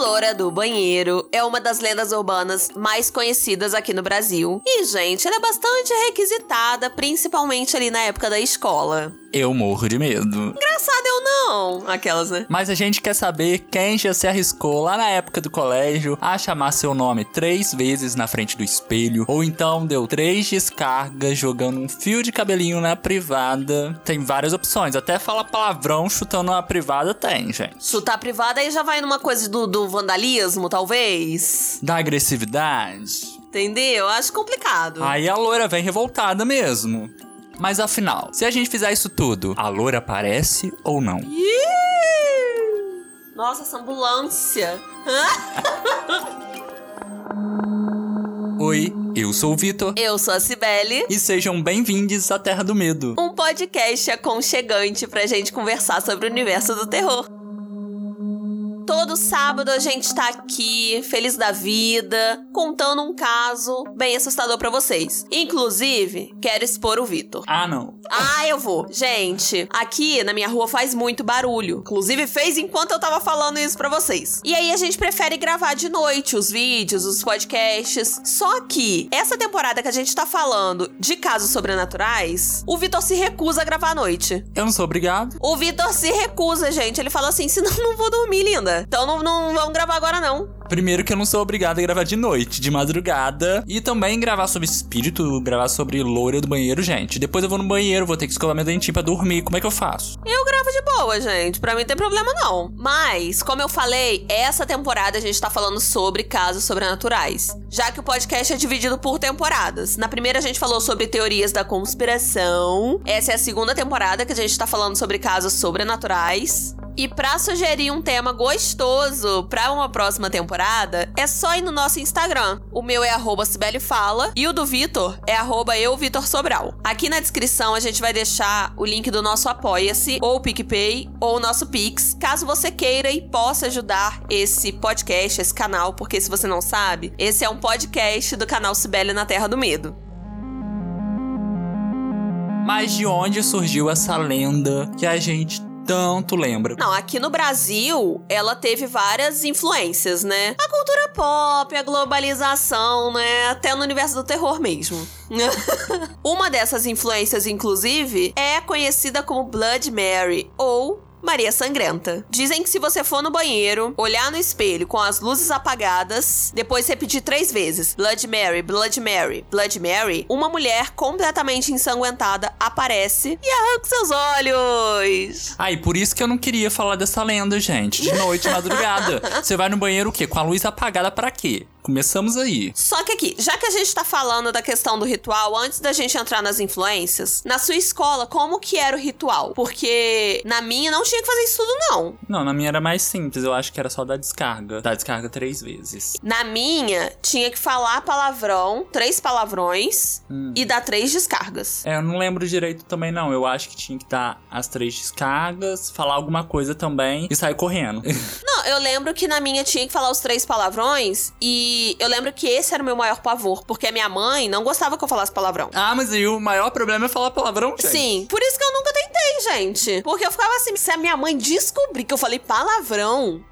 loura do banheiro é uma das lendas urbanas mais conhecidas aqui no Brasil. E, gente, ela é bastante requisitada, principalmente ali na época da escola. Eu morro de medo. Engraçado eu não. Aquelas, né? Mas a gente quer saber quem já se arriscou lá na época do colégio a chamar seu nome três vezes na frente do espelho, ou então deu três descargas jogando um fio de cabelinho na privada. Tem várias opções, até fala palavrão chutando na privada tem, gente. Chutar privada aí já vai numa coisa do, do vandalismo, talvez. Da agressividade. Entendeu? Acho complicado. Aí a loira vem revoltada mesmo. Mas afinal, se a gente fizer isso tudo, a loira aparece ou não? Nossa, essa ambulância. Oi, eu sou o Vitor. Eu sou a Cibele. E sejam bem-vindos à Terra do Medo. Um podcast aconchegante pra gente conversar sobre o universo do terror. Todo sábado a gente tá aqui, feliz da vida, contando um caso bem assustador para vocês. Inclusive, quero expor o Vitor. Ah, não. Ah, eu vou. Gente, aqui na minha rua faz muito barulho. Inclusive fez enquanto eu tava falando isso para vocês. E aí a gente prefere gravar de noite os vídeos, os podcasts. Só que essa temporada que a gente tá falando de casos sobrenaturais, o Vitor se recusa a gravar à noite. Eu não sou obrigado. O Vitor se recusa, gente. Ele fala assim: senão não vou dormir, linda. Então não, não vamos gravar agora, não. Primeiro que eu não sou obrigado a gravar de noite, de madrugada. E também gravar sobre espírito, gravar sobre loura do banheiro, gente. Depois eu vou no banheiro, vou ter que escovar meu dentinho pra dormir. Como é que eu faço? Eu gravo de boa, gente. Pra mim não tem problema, não. Mas, como eu falei, essa temporada a gente tá falando sobre casos sobrenaturais. Já que o podcast é dividido por temporadas. Na primeira a gente falou sobre teorias da conspiração. Essa é a segunda temporada que a gente tá falando sobre casos sobrenaturais. E pra sugerir um tema gostoso pra uma próxima temporada, é só ir no nosso Instagram. O meu é arroba Fala e o do Vitor é arroba eu, Vitor Sobral. Aqui na descrição a gente vai deixar o link do nosso Apoia-se, ou PicPay, ou nosso Pix, caso você queira e possa ajudar esse podcast, esse canal, porque se você não sabe, esse é um podcast do canal Sibeli na Terra do Medo. Mas de onde surgiu essa lenda que a gente tanto lembra. Não, aqui no Brasil, ela teve várias influências, né? A cultura pop, a globalização, né? Até no universo do terror mesmo. Uma dessas influências, inclusive, é conhecida como Blood Mary, ou Maria Sangrenta. Dizem que se você for no banheiro, olhar no espelho com as luzes apagadas, depois repetir três vezes: Blood Mary, Blood Mary, Blood Mary, uma mulher completamente ensanguentada aparece e arranca seus olhos. Ah, e por isso que eu não queria falar dessa lenda, gente. De noite, madrugada. Você vai no banheiro o quê? Com a luz apagada para quê? Começamos aí. Só que aqui, já que a gente tá falando da questão do ritual, antes da gente entrar nas influências, na sua escola, como que era o ritual? Porque na minha não tinha que fazer isso tudo, não. Não, na minha era mais simples, eu acho que era só dar descarga. Dar descarga três vezes. Na minha, tinha que falar palavrão, três palavrões, Hum. e dar três descargas. É, eu não lembro direito também, não. Eu acho que tinha que dar as três descargas, falar alguma coisa também e sair correndo. Não, eu lembro que na minha tinha que falar os três palavrões, e eu lembro que esse era o meu maior pavor, porque a minha mãe não gostava que eu falasse palavrão. ah, mas aí o maior problema é falar palavrão, gente. Sim, por isso que eu nunca tentei, gente. Porque eu ficava assim, se a minha mãe descobrir que eu falei palavrão,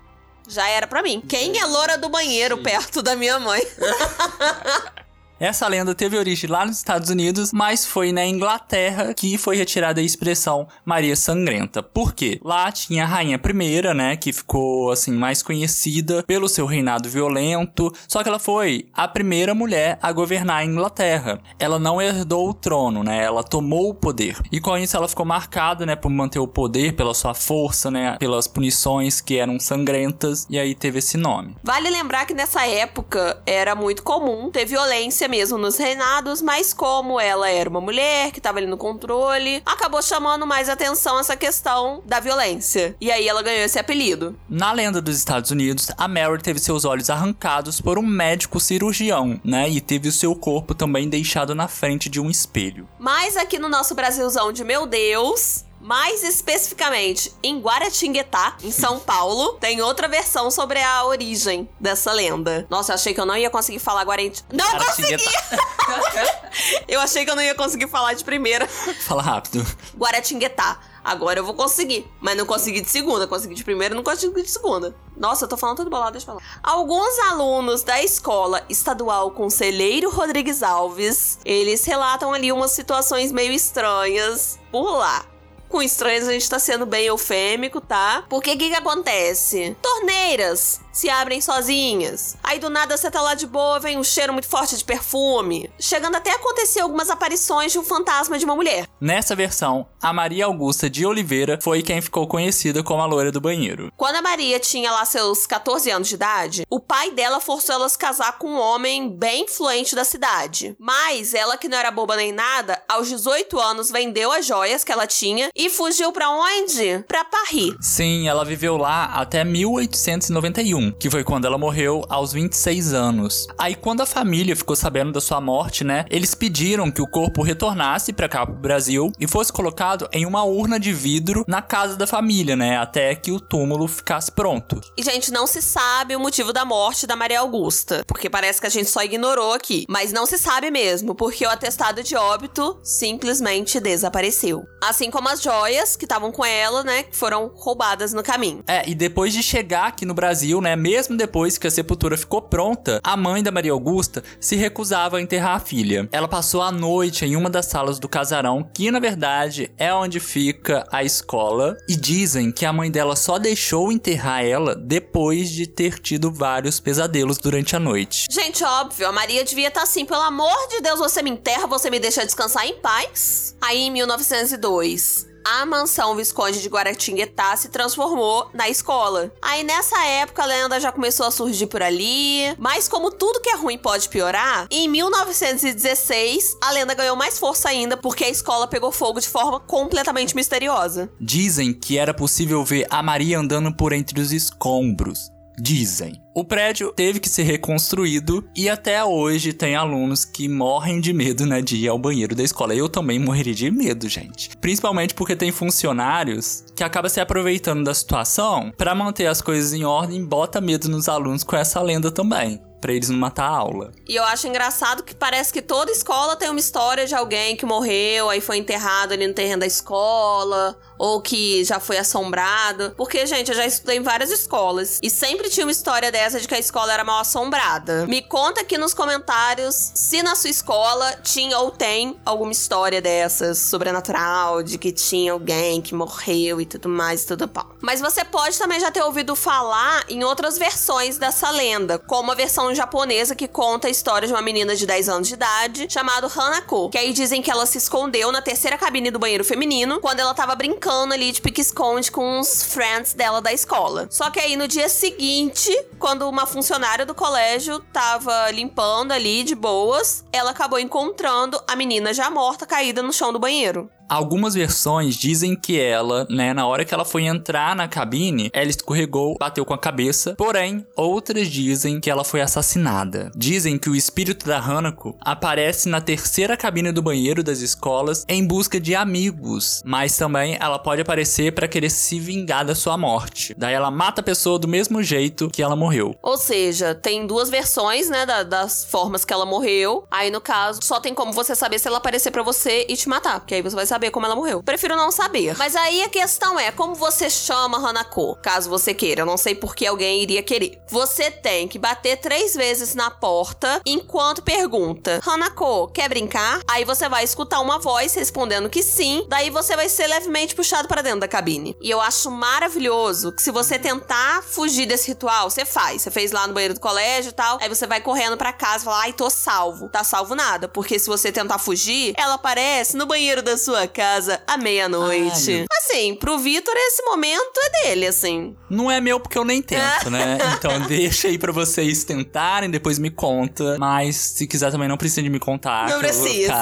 já era pra mim. Quem é loura do banheiro perto da minha mãe? Essa lenda teve origem lá nos Estados Unidos, mas foi na Inglaterra que foi retirada a expressão Maria Sangrenta. Por quê? Lá tinha a rainha primeira, né, que ficou assim mais conhecida pelo seu reinado violento, só que ela foi a primeira mulher a governar a Inglaterra. Ela não herdou o trono, né? Ela tomou o poder. E com isso ela ficou marcada, né, por manter o poder, pela sua força, né, pelas punições que eram sangrentas, e aí teve esse nome. Vale lembrar que nessa época era muito comum ter violência mesmo nos reinados, mas como ela era uma mulher que tava ali no controle, acabou chamando mais atenção essa questão da violência. E aí ela ganhou esse apelido. Na lenda dos Estados Unidos, a Mary teve seus olhos arrancados por um médico cirurgião, né? E teve o seu corpo também deixado na frente de um espelho. Mas aqui no nosso Brasilzão de meu Deus, Mais especificamente, em Guaratinguetá, em São Paulo, tem outra versão sobre a origem dessa lenda. Nossa, eu achei que eu não ia conseguir falar Guaratinguetá. Não consegui! eu achei que eu não ia conseguir falar de primeira. Fala rápido. Guaratinguetá. Agora eu vou conseguir. Mas não consegui de segunda. Consegui de primeira, não consegui de segunda. Nossa, eu tô falando tudo bolado, deixa eu falar. Alguns alunos da escola estadual Conselheiro Rodrigues Alves, eles relatam ali umas situações meio estranhas por lá. Com estranhos a gente tá sendo bem eufêmico, tá? Porque o que que acontece? Torneiras se abrem sozinhas. Aí do nada você tá lá de boa, vem um cheiro muito forte de perfume. Chegando até a acontecer algumas aparições de um fantasma de uma mulher. Nessa versão, a Maria Augusta de Oliveira foi quem ficou conhecida como a loira do banheiro. Quando a Maria tinha lá seus 14 anos de idade, o pai dela forçou ela a se casar com um homem bem influente da cidade. Mas ela, que não era boba nem nada, aos 18 anos vendeu as joias que ela tinha e fugiu pra onde? Pra Paris. Sim, ela viveu lá até 1891, que foi quando ela morreu aos 26 anos. Aí quando a família ficou sabendo da sua morte, né, eles pediram que o corpo retornasse pra cá pro Brasil e fosse colocado em uma urna de vidro na casa da família, né, até que o túmulo ficasse pronto. E, gente, não se sabe o motivo da morte da Maria Augusta, porque parece que a gente só ignorou aqui. Mas não se sabe mesmo, porque o atestado de óbito simplesmente desapareceu. Assim como as joias que estavam com ela, né, que foram roubadas no caminho. É, e depois de chegar aqui no Brasil, né, mesmo depois que a sepultura ficou pronta, a mãe da Maria Augusta se recusava a enterrar a filha. Ela passou a noite em uma das salas do casarão, que na verdade é onde fica a escola, e dizem que a mãe dela só deixou enterrar ela depois de ter tido vários pesadelos durante a noite. Gente, óbvio, a Maria devia estar assim, pelo amor de Deus, você me enterra, você me deixa descansar em paz. Aí em 1902, a mansão Visconde de Guaratinguetá se transformou na escola. Aí nessa época a lenda já começou a surgir por ali, mas como tudo que é ruim pode piorar, em 1916 a lenda ganhou mais força ainda porque a escola pegou fogo de forma completamente misteriosa. Dizem que era possível ver a Maria andando por entre os escombros. Dizem. O prédio teve que ser reconstruído e até hoje tem alunos que morrem de medo, né, de ir ao banheiro da escola. Eu também morreria de medo, gente. Principalmente porque tem funcionários que acabam se aproveitando da situação para manter as coisas em ordem e bota medo nos alunos com essa lenda também. Pra eles não matar a aula. E eu acho engraçado que parece que toda escola tem uma história de alguém que morreu, aí foi enterrado ali no terreno da escola, ou que já foi assombrado. Porque, gente, eu já estudei em várias escolas e sempre tinha uma história dessa de que a escola era mal assombrada. Me conta aqui nos comentários se na sua escola tinha ou tem alguma história dessas sobrenatural, de que tinha alguém que morreu e tudo mais tudo pau. Mas você pode também já ter ouvido falar em outras versões dessa lenda, como a versão japonesa que conta a história de uma menina de 10 anos de idade chamada Hanako, que aí dizem que ela se escondeu na terceira cabine do banheiro feminino quando ela tava brincando ali de pique-esconde com os friends dela da escola. Só que aí no dia seguinte, quando uma funcionária do colégio tava limpando ali de boas, ela acabou encontrando a menina já morta caída no chão do banheiro. Algumas versões dizem que ela, né, na hora que ela foi entrar na cabine, ela escorregou, bateu com a cabeça. Porém, outras dizem que ela foi assassinada. Dizem que o espírito da Hanako aparece na terceira cabine do banheiro das escolas em busca de amigos, mas também ela pode aparecer para querer se vingar da sua morte. Daí ela mata a pessoa do mesmo jeito que ela morreu. Ou seja, tem duas versões, né, da- das formas que ela morreu. Aí, no caso, só tem como você saber se ela aparecer pra você e te matar, porque aí você vai saber como ela morreu. Prefiro não saber. Mas aí a questão é, como você chama Hanako? Caso você queira, eu não sei por que alguém iria querer. Você tem que bater três vezes na porta enquanto pergunta: Hanako, quer brincar? Aí você vai escutar uma voz respondendo que sim. Daí você vai ser levemente puxado pra dentro da cabine. E eu acho maravilhoso que se você tentar fugir desse ritual, você faz. Você fez lá no banheiro do colégio e tal. Aí você vai correndo pra casa e fala: ai, tô salvo. Tá salvo nada. Porque se você tentar fugir, ela aparece no banheiro da sua casa à meia-noite. Assim, pro Vitor, esse momento é dele, assim. Não é meu porque eu nem tento, né? Então deixa aí pra vocês tentarem, depois me conta. Mas se quiser também não precisa de me contar. Não precisa.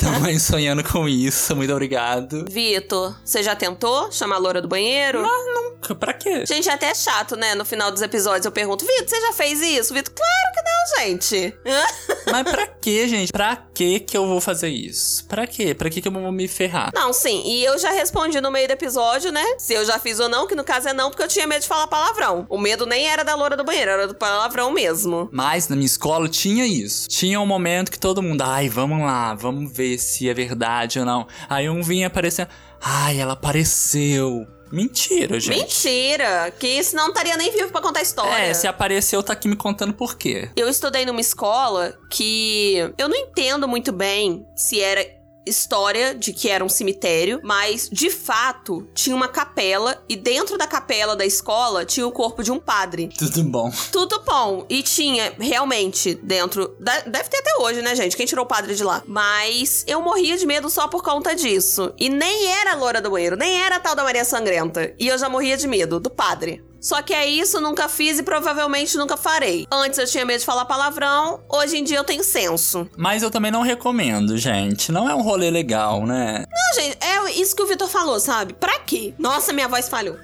Também sonhando com isso. Muito obrigado. Vitor, você já tentou chamar a loura do banheiro? Nunca, pra quê? Gente, é até chato, né? No final dos episódios eu pergunto, Vitor, você já fez isso? Vitor, claro não, gente. Mas pra que, gente? Pra que que eu vou fazer isso? Pra quê? Pra que que eu vou me ferrar? Não, sim. E eu já respondi no meio do episódio, né? Se eu já fiz ou não, que no caso é não, porque eu tinha medo de falar palavrão. O medo nem era da loura do banheiro, era do palavrão mesmo. Mas na minha escola tinha isso. Tinha um momento que todo mundo, ai, vamos lá, vamos ver se é verdade ou não. Aí um vinha aparecendo, ai, ela apareceu. Mentira, gente. Mentira! Que senão não estaria nem vivo pra contar a história. É, se apareceu, tá aqui me contando por quê. Eu estudei numa escola que eu não entendo muito bem se era história de que era um cemitério, mas de fato tinha uma capela e dentro da capela da escola tinha o corpo de um padre. Tudo bom. Tudo bom. E tinha realmente dentro. da- Deve ter até hoje, né, gente? Quem tirou o padre de lá? Mas eu morria de medo só por conta disso. E nem era a loura do banheiro, nem era a tal da Maria Sangrenta. E eu já morria de medo do padre. Só que é isso, nunca fiz e provavelmente nunca farei. Antes eu tinha medo de falar palavrão, hoje em dia eu tenho senso. Mas eu também não recomendo, gente. Não é um rolê legal, né? Não, gente, é isso que o Vitor falou, sabe? Pra quê? Nossa, minha voz falhou.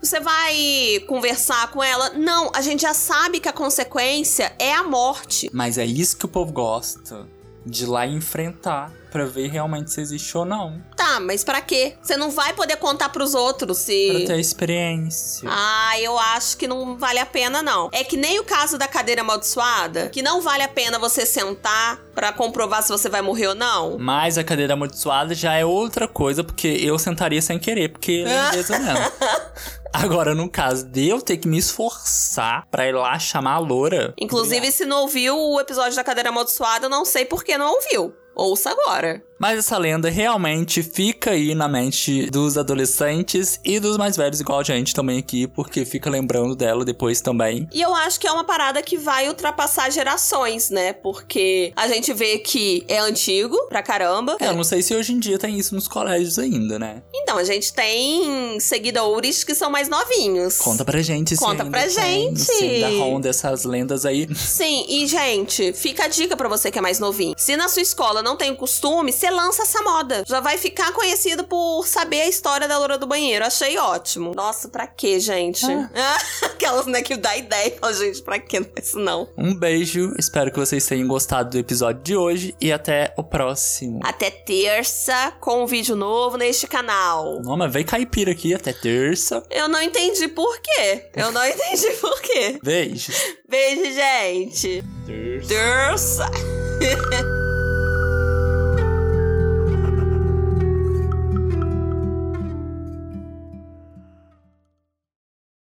Você vai conversar com ela? Não, a gente já sabe que a consequência é a morte. Mas é isso que o povo gosta. De ir lá enfrentar. Pra ver realmente se existe ou não. Tá, mas pra quê? Você não vai poder contar pros outros se. Pra ter experiência. Ah, eu acho que não vale a pena, não. É que nem o caso da cadeira amaldiçoada, que não vale a pena você sentar pra comprovar se você vai morrer ou não. Mas a cadeira amaldiçoada já é outra coisa, porque eu sentaria sem querer, porque é mesmo. Agora, no caso de eu ter que me esforçar pra ir lá chamar a loura. Inclusive, se não ouviu o episódio da cadeira amaldiçoada, eu não sei por que não ouviu. Ouça agora. Mas essa lenda realmente fica aí na mente dos adolescentes e dos mais velhos, igual a gente também aqui, porque fica lembrando dela depois também. E eu acho que é uma parada que vai ultrapassar gerações, né? Porque a gente vê que é antigo pra caramba. É, eu não sei se hoje em dia tem isso nos colégios ainda, né? Então, a gente tem seguidores que são mais novinhos. Conta pra gente Conta pra tem, gente. Se ainda ronda essas lendas aí. Sim, e gente, fica a dica pra você que é mais novinho. Se na sua escola não tem o costume, você lança essa moda. Já vai ficar conhecido por saber a história da loura do banheiro. Achei ótimo. Nossa, pra quê, gente? Aquelas, né, que dá ideia. Ó, gente, pra quê? Não é isso não. Um beijo, espero que vocês tenham gostado do episódio de hoje e até o próximo. Até terça com um vídeo novo neste canal. Não, mas vem caipira aqui até terça. Eu não entendi por quê. Eu não entendi por quê. Beijo. Beijo, gente. Terça. Terça.